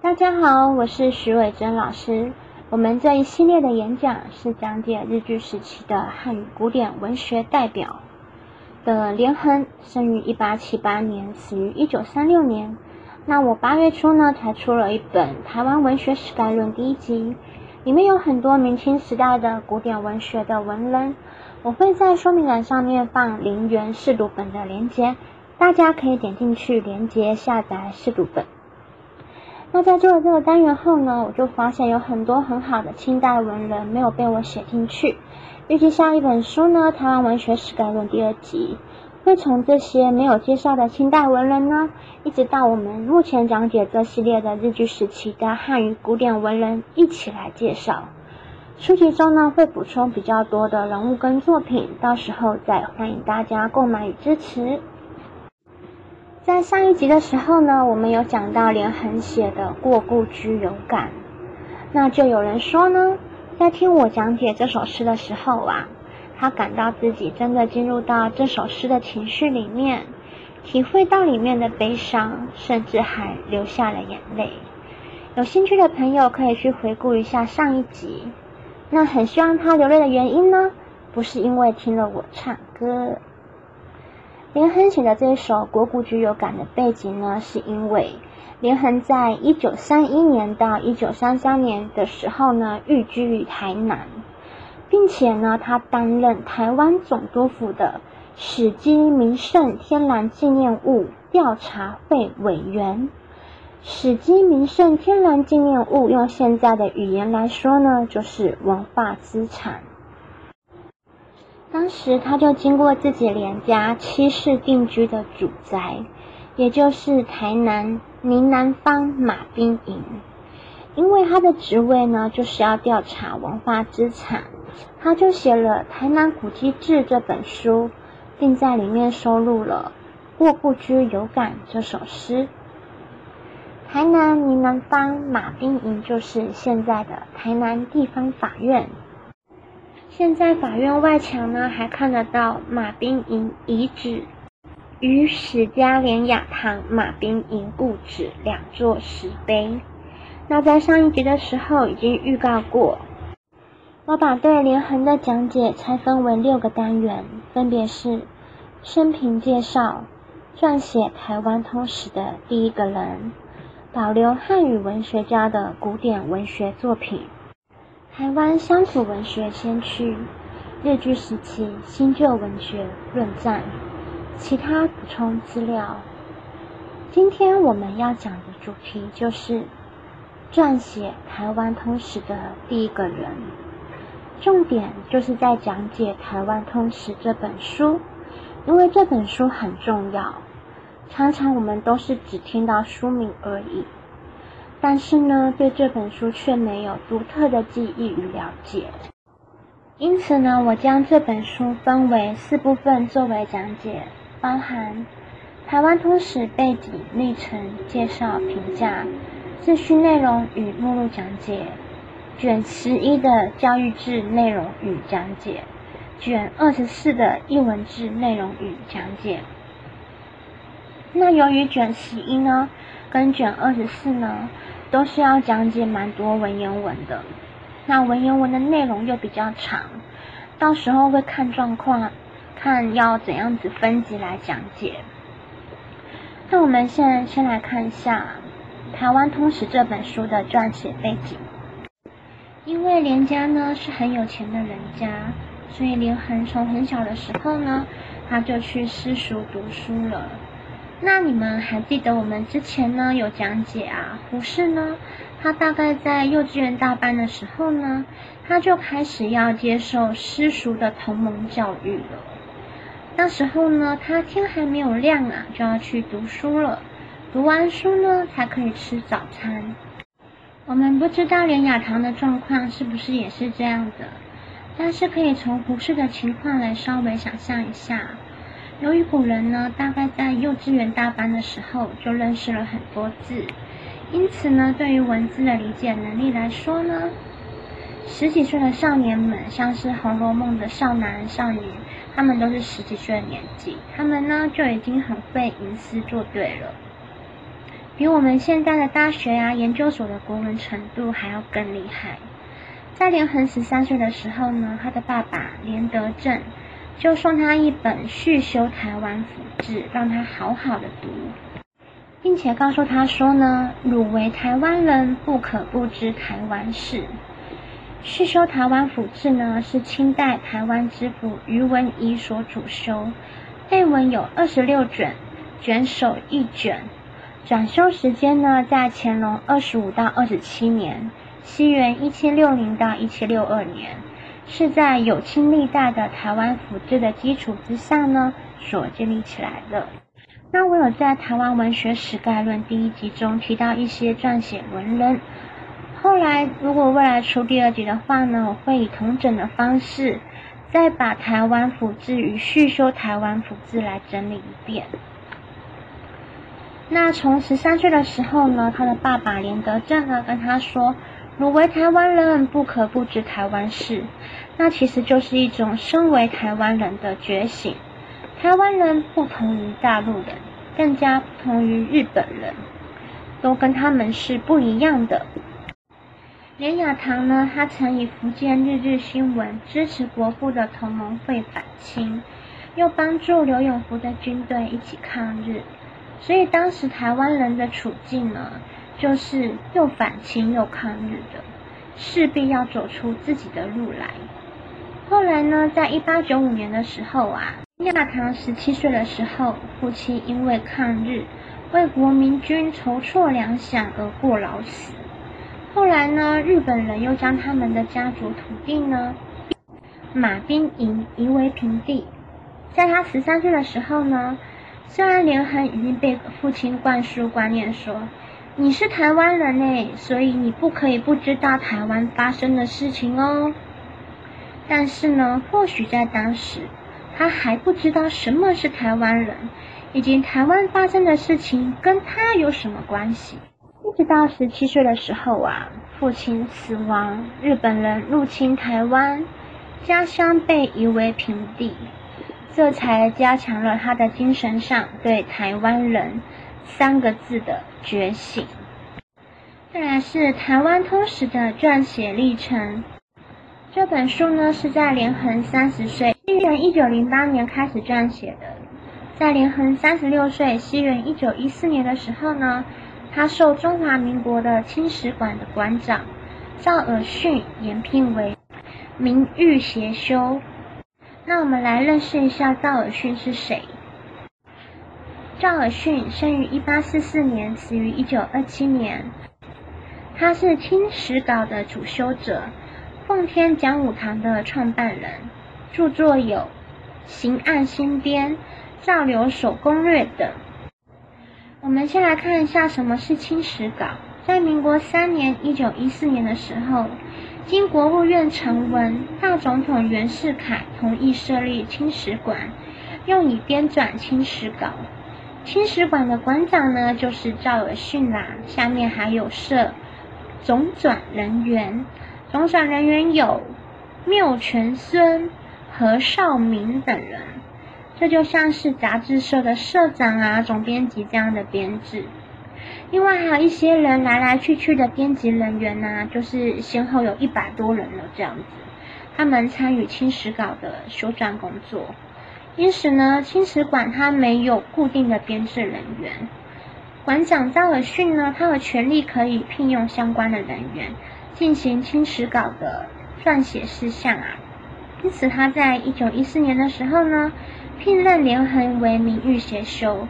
大家好，我是徐伟珍老师。我们这一系列的演讲是讲解日据时期的汉语古典文学代表的连横，生于一八七八年，死于一九三六年。那我八月初呢才出了一本《台湾文学史概论》第一集，里面有很多明清时代的古典文学的文人。我会在说明栏上面放零元试读本的链接，大家可以点进去连接下载试读本。那在做了这个单元后呢，我就发现有很多很好的清代文人没有被我写进去。预计下一本书呢，《台湾文学史概论》第二集，会从这些没有介绍的清代文人呢，一直到我们目前讲解这系列的日据时期的汉语古典文人一起来介绍。书籍中呢会补充比较多的人物跟作品，到时候再欢迎大家购买与支持。在上一集的时候呢，我们有讲到连横写的《过故居有感》，那就有人说呢，在听我讲解这首诗的时候啊，他感到自己真的进入到这首诗的情绪里面，体会到里面的悲伤，甚至还流下了眼泪。有兴趣的朋友可以去回顾一下上一集。那很希望他流泪的原因呢，不是因为听了我唱歌。连横写的这首《国故居有感》的背景呢，是因为连横在一九三一年到一九三三年的时候呢，寓居于台南，并且呢，他担任台湾总督府的史基名胜天然纪念物调查会委员。史基名胜天然纪念物，用现在的语言来说呢，就是文化资产。当时他就经过自己连家七世定居的主宅，也就是台南宁南方马兵营。因为他的职位呢，就是要调查文化资产，他就写了《台南古迹志》这本书，并在里面收录了《过故居有感》这首诗。台南宁南方马兵营就是现在的台南地方法院。现在法院外墙呢，还看得到马兵营遗址与史家连雅堂马兵营故址两座石碑。那在上一集的时候已经预告过，我把对连横的讲解拆分为六个单元，分别是生平介绍、撰写台湾通史的第一个人、保留汉语文学家的古典文学作品。台湾乡土文学先驱，日据时期新旧文学论战，其他补充资料。今天我们要讲的主题就是撰写台湾通史的第一个人，重点就是在讲解台湾通史这本书，因为这本书很重要，常常我们都是只听到书名而已。但是呢，对这本书却没有独特的记忆与了解。因此呢，我将这本书分为四部分作为讲解，包含台湾通史背景、历程、介绍、评价、秩序内容与目录讲解，卷十一的教育志内容与讲解，卷二十四的译文志内容与讲解。那由于卷十一呢，跟卷二十四呢。都是要讲解蛮多文言文的，那文言文的内容又比较长，到时候会看状况，看要怎样子分级来讲解。那我们现在先来看一下《台湾通史》这本书的撰写背景。因为连家呢是很有钱的人家，所以连横从很小的时候呢，他就去私塾读书了。那你们还记得我们之前呢有讲解啊？胡适呢，他大概在幼稚园大班的时候呢，他就开始要接受私塾的同盟教育了。那时候呢，他天还没有亮啊，就要去读书了。读完书呢，才可以吃早餐。我们不知道连雅堂的状况是不是也是这样的，但是可以从胡适的情况来稍微想象一下。由于古人呢，大概在幼稚园大班的时候就认识了很多字，因此呢，对于文字的理解能力来说呢，十几岁的少年们，像是《红楼梦》的少男少女，他们都是十几岁的年纪，他们呢就已经很会吟诗作对了。比我们现在的大学呀、研究所的国文程度还要更厉害。在连横十三岁的时候呢，他的爸爸连德正就送他一本《续修台湾府志》，让他好好的读，并且告诉他说呢：“汝为台湾人，不可不知台湾事。”《续修台湾府志》呢，是清代台湾知府余文仪所主修，内文有二十六卷，卷首一卷。转修时间呢，在乾隆二十五到二十七年，西元一七六零到一七六二年，是在有清历代的台湾府志的基础之上呢，所建立起来的。那我有在《台湾文学史概论》第一集中提到一些撰写文人，后来如果未来出第二集的话呢，我会以同整的方式，再把台湾府志与续修台湾府志来整理一遍。那从十三岁的时候呢，他的爸爸连德正呢跟他说：“汝为台湾人，不可不知台湾事。”那其实就是一种身为台湾人的觉醒。台湾人不同于大陆人，更加不同于日本人，都跟他们是不一样的。连雅堂呢，他曾以福建日日新闻支持国父的同盟会反清，又帮助刘永福的军队一起抗日。所以当时台湾人的处境呢，就是又反清又抗日的，势必要走出自己的路来。后来呢，在一八九五年的时候啊，亚堂十七岁的时候，父亲因为抗日为国民军筹措粮饷而过劳死。后来呢，日本人又将他们的家族土地呢，马兵营夷为平地。在他十三岁的时候呢。虽然连横已经被父亲灌输观念说你是台湾人呢，所以你不可以不知道台湾发生的事情哦。但是呢，或许在当时他还不知道什么是台湾人，以及台湾发生的事情跟他有什么关系。一直到十七岁的时候啊，父亲死亡，日本人入侵台湾，家乡被夷为平地。这才加强了他的精神上对台湾人三个字的觉醒。再来是台湾通史的撰写历程。这本书呢是在连横三十岁，西元一九零八年开始撰写的。在连横三十六岁，西元一九一四年的时候呢，他受中华民国的清史馆的馆长赵尔巽延聘为名誉协修。那我们来认识一下赵尔巽是谁。赵尔巽生于一八四四年，死于一九二七年。他是清史稿的主修者，奉天讲武堂的创办人，著作有《刑案新编》《赵留守攻略》等。我们先来看一下什么是清史稿。在民国三年（一九一四年）的时候。经国务院呈文，大总统袁世凯同意设立清史馆，用以编纂清史稿。青史馆的馆长呢，就是赵尔巽啦。下面还有设总转人员，总转人员有缪全孙、何绍明等人。这就像是杂志社的社长啊、总编辑这样的编制。另外还有一些人来来去去的编辑人员呐，就是先后有一百多人了这样子，他们参与青史稿的修撰工作。因此呢，清史馆它没有固定的编制人员，馆长赵尔巽呢，他有权利可以聘用相关的人员进行清史稿的撰写事项啊。因此他在一九一四年的时候呢，聘任连横为名誉协修。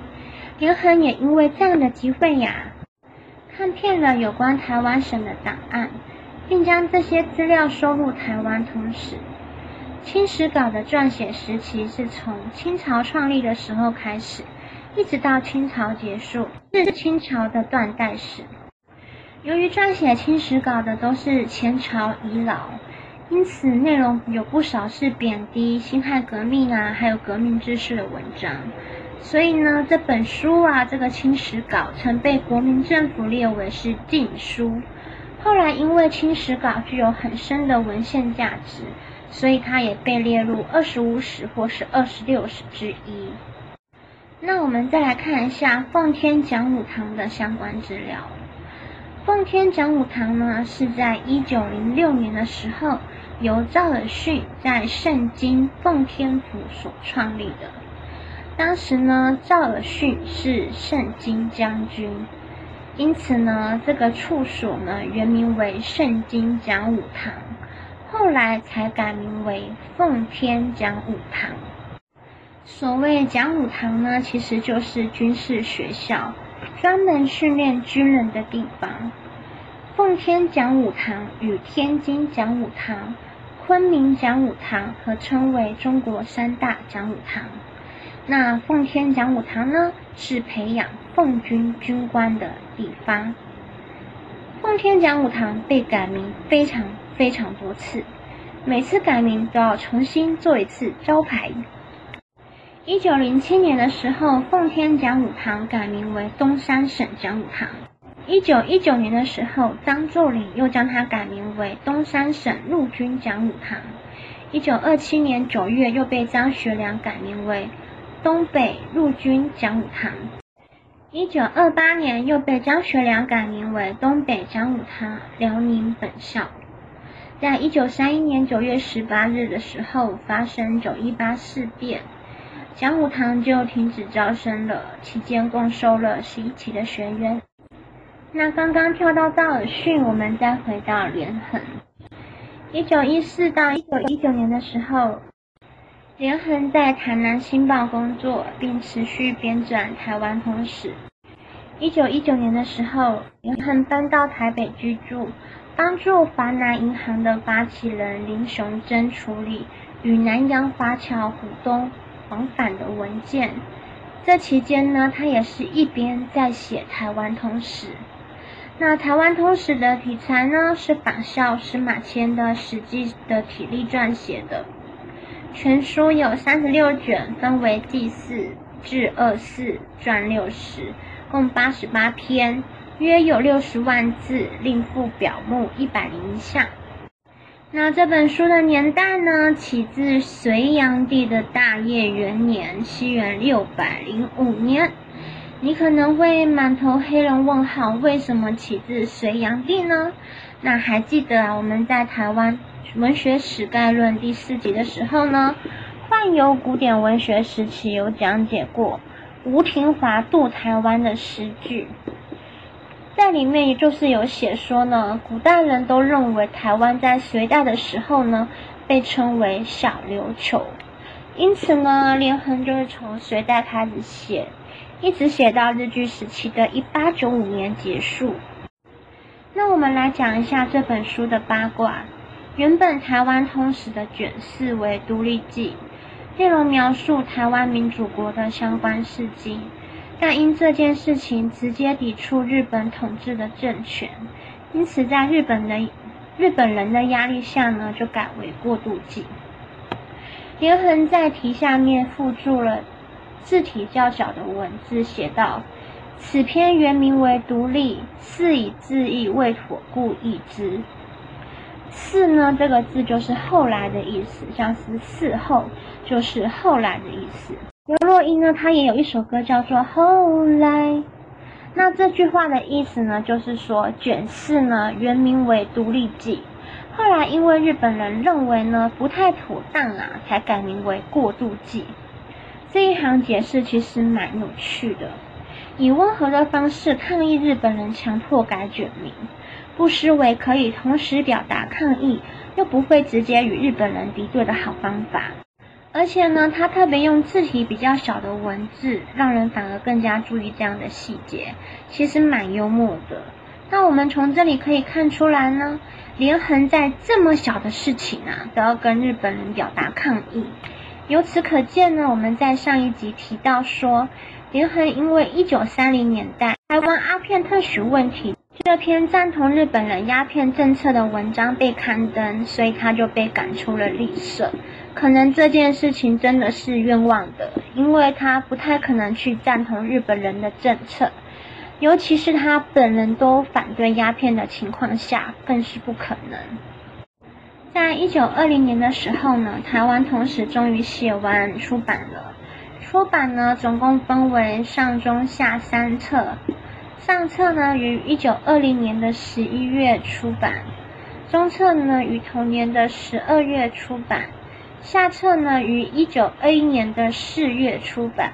连横也因为这样的机会呀，看遍了有关台湾省的档案，并将这些资料收入《台湾通史》。清史稿的撰写时期是从清朝创立的时候开始，一直到清朝结束，是清朝的断代史。由于撰写清史稿的都是前朝遗老，因此内容有不少是贬低、辛亥革命啊，还有革命志士的文章。所以呢，这本书啊，这个清史稿曾被国民政府列为是禁书。后来因为清史稿具有很深的文献价值，所以它也被列入二十五史或是二十六史之一。那我们再来看一下奉天讲武堂的相关资料。奉天讲武堂呢，是在一九零六年的时候，由赵尔巽在圣经奉天府所创立的。当时呢，赵尔巽是圣经将军，因此呢，这个处所呢原名为圣经讲武堂，后来才改名为奉天讲武堂。所谓讲武堂呢，其实就是军事学校，专门训练军人的地方。奉天讲武堂与天津讲武堂、昆明讲武堂合称为中国三大讲武堂。那奉天讲武堂呢，是培养奉军军官的地方。奉天讲武堂被改名非常非常多次，每次改名都要重新做一次招牌。一九零七年的时候，奉天讲武堂改名为东三省讲武堂。一九一九年的时候，张作霖又将它改名为东三省陆军讲武堂。一九二七年九月，又被张学良改名为东北陆军讲武堂。一九二八年，又被张学良改名为东北讲武堂辽宁本校。在一九三一年九月十八日的时候，发生九一八事变。讲武堂就停止招生了，期间共收了十一期的学员。那刚刚跳到道尔逊，我们再回到连横。一九一四到一九一九年的时候，连横在台南新报工作，并持续编纂《台湾通史》。一九一九年的时候，连横搬到台北居住，帮助华南银行的发起人林雄珍处理与南洋华侨股东。往返的文件，这期间呢，他也是一边在写《台湾通史》。那《台湾通史》的题材呢，是仿效司马迁的《史记》的体例撰写的。全书有三十六卷，分为纪四至二四传六十，共八十八篇，约有六十万字，另附表目一百零一项。那这本书的年代呢，起自隋炀帝的大业元年，西元六百零五年。你可能会满头黑人问号，为什么起自隋炀帝呢？那还记得，我们在台湾文学史概论第四集的时候呢，幻游古典文学时期有讲解过吴廷华渡台湾的诗句。在里面，也就是有写说呢，古代人都认为台湾在隋代的时候呢，被称为小琉球，因此呢，连横就是从隋代开始写，一直写到日据时期的一八九五年结束。那我们来讲一下这本书的八卦。原本台湾通史的卷四为独立记，内容描述台湾民主国的相关事迹。但因这件事情直接抵触日本统治的政权，因此在日本的日本人的压力下呢，就改为过渡记。连横在题下面附注了字体较小的文字，写道：“此篇原名为独立，似以字意未妥，故易之。”“似”呢，这个字就是后来的意思，像是“事后”，就是后来的意思。刘若英呢，她也有一首歌叫做《后来》。那这句话的意思呢，就是说卷四呢原名为《独立记》，后来因为日本人认为呢不太妥当啊，才改名为《过渡记》。这一行解释其实蛮有趣的，以温和的方式抗议日本人强迫改卷名，不失为可以同时表达抗议，又不会直接与日本人敌对的好方法。而且呢，他特别用字体比较小的文字，让人反而更加注意这样的细节，其实蛮幽默的。那我们从这里可以看出来呢，连横在这么小的事情啊，都要跟日本人表达抗议。由此可见呢，我们在上一集提到说，连横因为一九三零年代台湾阿片特许问题。这篇赞同日本人鸦片政策的文章被刊登，所以他就被赶出了立社。可能这件事情真的是冤枉的，因为他不太可能去赞同日本人的政策，尤其是他本人都反对鸦片的情况下，更是不可能。在一九二零年的时候呢，台湾同时终于写完出版了，出版呢总共分为上中下三册，上册呢于一九二零年的十一月出版，中册呢于同年的十二月出版，下册呢于一九二一年的四月出版。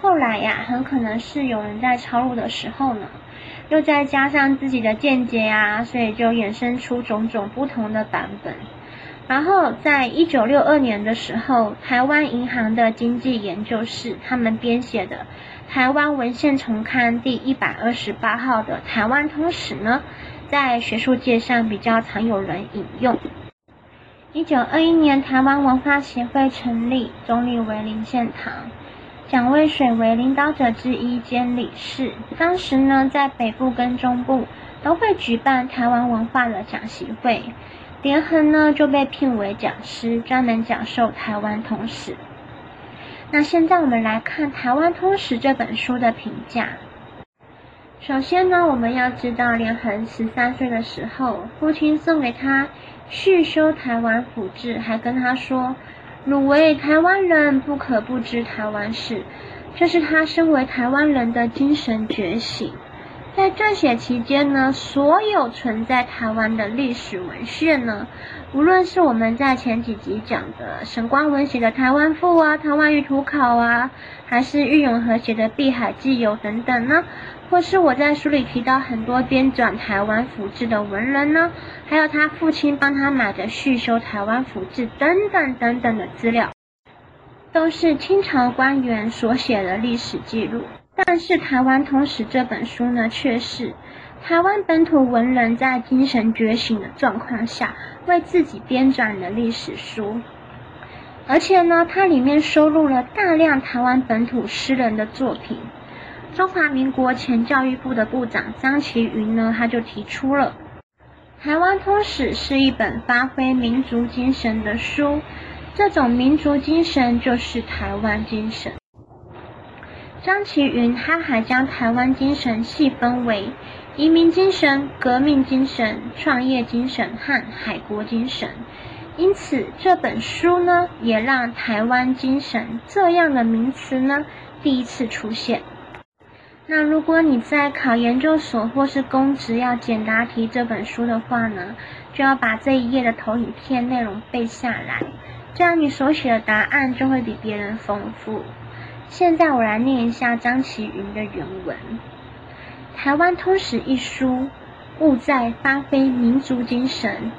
后来呀，很可能是有人在抄录的时候呢，又再加上自己的见解呀，所以就衍生出种种不同的版本。然后在一九六二年的时候，台湾银行的经济研究室他们编写的《台湾文献重刊》第一百二十八号的《台湾通史》呢，在学术界上比较常有人引用。一九二一年，台湾文化协会成立，总理为林献堂。蒋渭水为领导者之一兼理事。当时呢，在北部跟中部都会举办台湾文化的讲习会，连横呢就被聘为讲师，专门讲授台湾通史。那现在我们来看《台湾通史》这本书的评价。首先呢，我们要知道连横十三岁的时候，父亲送给他续修台湾府志，还跟他说。汝为台湾人，不可不知台湾事。这是他身为台湾人的精神觉醒。在撰写期间呢，所有存在台湾的历史文献呢，无论是我们在前几集讲的沈光文写的《台湾赋》啊，《台湾舆图考》啊，还是郁永和写的《碧海记游》等等呢。或是我在书里提到很多编纂台湾府志的文人呢，还有他父亲帮他买的续修台湾府志等等等等的资料，都是清朝官员所写的历史记录。但是《台湾通史》这本书呢，却是台湾本土文人在精神觉醒的状况下为自己编撰的历史书，而且呢，它里面收录了大量台湾本土诗人的作品。中华民国前教育部的部长张其云呢，他就提出了《台湾通史》是一本发挥民族精神的书，这种民族精神就是台湾精神。张其云他还将台湾精神细分为移民精神、革命精神、创业精神和海国精神，因此这本书呢，也让台湾精神这样的名词呢，第一次出现。那如果你在考研究所或是公职要简答题这本书的话呢，就要把这一页的投影片内容背下来，这样你所写的答案就会比别人丰富。现在我来念一下张其云的原文：《台湾通史》一书，务在发挥民族精神，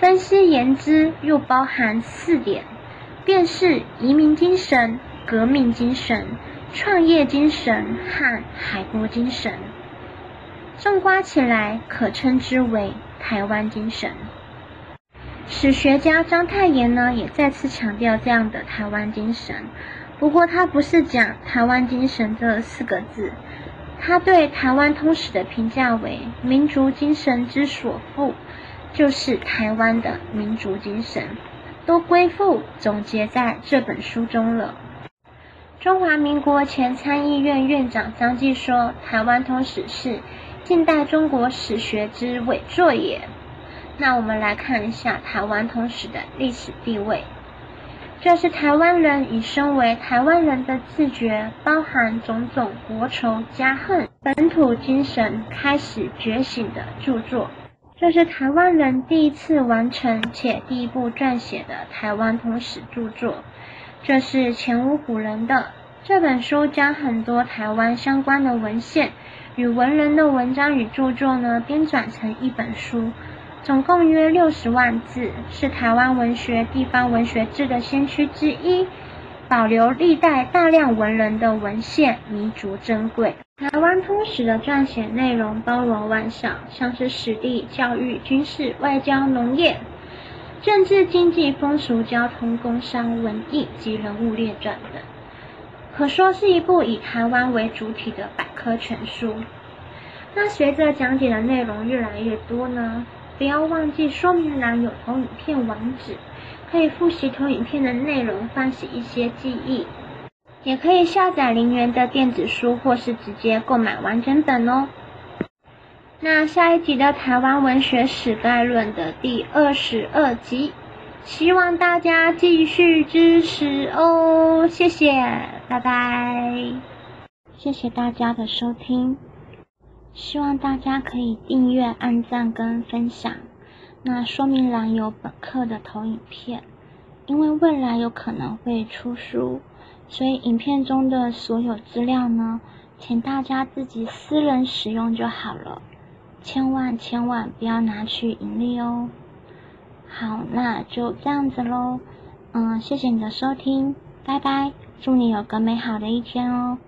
分析言之又包含四点，便是移民精神、革命精神。创业精神和海国精神，纵观起来，可称之为台湾精神。史学家章太炎呢，也再次强调这样的台湾精神。不过，他不是讲台湾精神这四个字，他对台湾通史的评价为民族精神之所赋，就是台湾的民族精神，都归附总结在这本书中了。中华民国前参议院院长张继说：“台湾通史是近代中国史学之伟作也。”那我们来看一下台湾通史的历史地位。这是台湾人以身为台湾人的自觉，包含种种国仇家恨、本土精神开始觉醒的著作。这是台湾人第一次完成且第一部撰写的台湾通史著作。这是前无古人的这本书，将很多台湾相关的文献与文人的文章与著作呢编纂成一本书，总共约六十万字，是台湾文学地方文学志的先驱之一，保留历代大量文人的文献，弥足珍贵。台湾通史的撰写内容包罗万象，像是史地、教育、军事、外交、农业。政治、经济、风俗、交通、工商、文艺及人物列传等，可说是一部以台湾为主体的百科全书。那随着讲解的内容越来越多呢，不要忘记说明栏有投影片网址，可以复习投影片的内容，唤起一些记忆。也可以下载零元的电子书，或是直接购买完整本哦。那下一集的台湾文学史概论的第二十二集，希望大家继续支持哦，谢谢，拜拜，谢谢大家的收听，希望大家可以订阅、按赞跟分享。那说明栏有本课的投影片，因为未来有可能会出书，所以影片中的所有资料呢，请大家自己私人使用就好了，千万千万不要拿去盈利哦。好，那就这样子喽。嗯，谢谢你的收听，拜拜，祝你有个美好的一天哦。